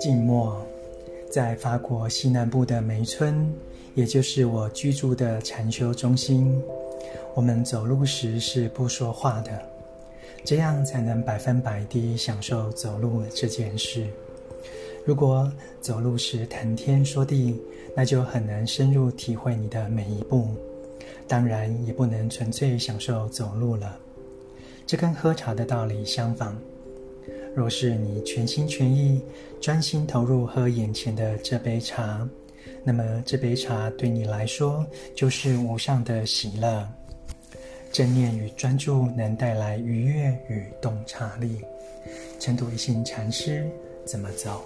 静默，在法国西南部的梅村，也就是我居住的禅修中心，我们走路时是不说话的，这样才能百分百地享受走路这件事。如果走路时谈天说地，那就很难深入体会你的每一步，当然也不能纯粹享受走路了。这跟喝茶的道理相仿。若是你全心全意、专心投入喝眼前的这杯茶，那么这杯茶对你来说就是无上的喜乐。正念与专注能带来愉悦与洞察力。成都一行禅师怎么走？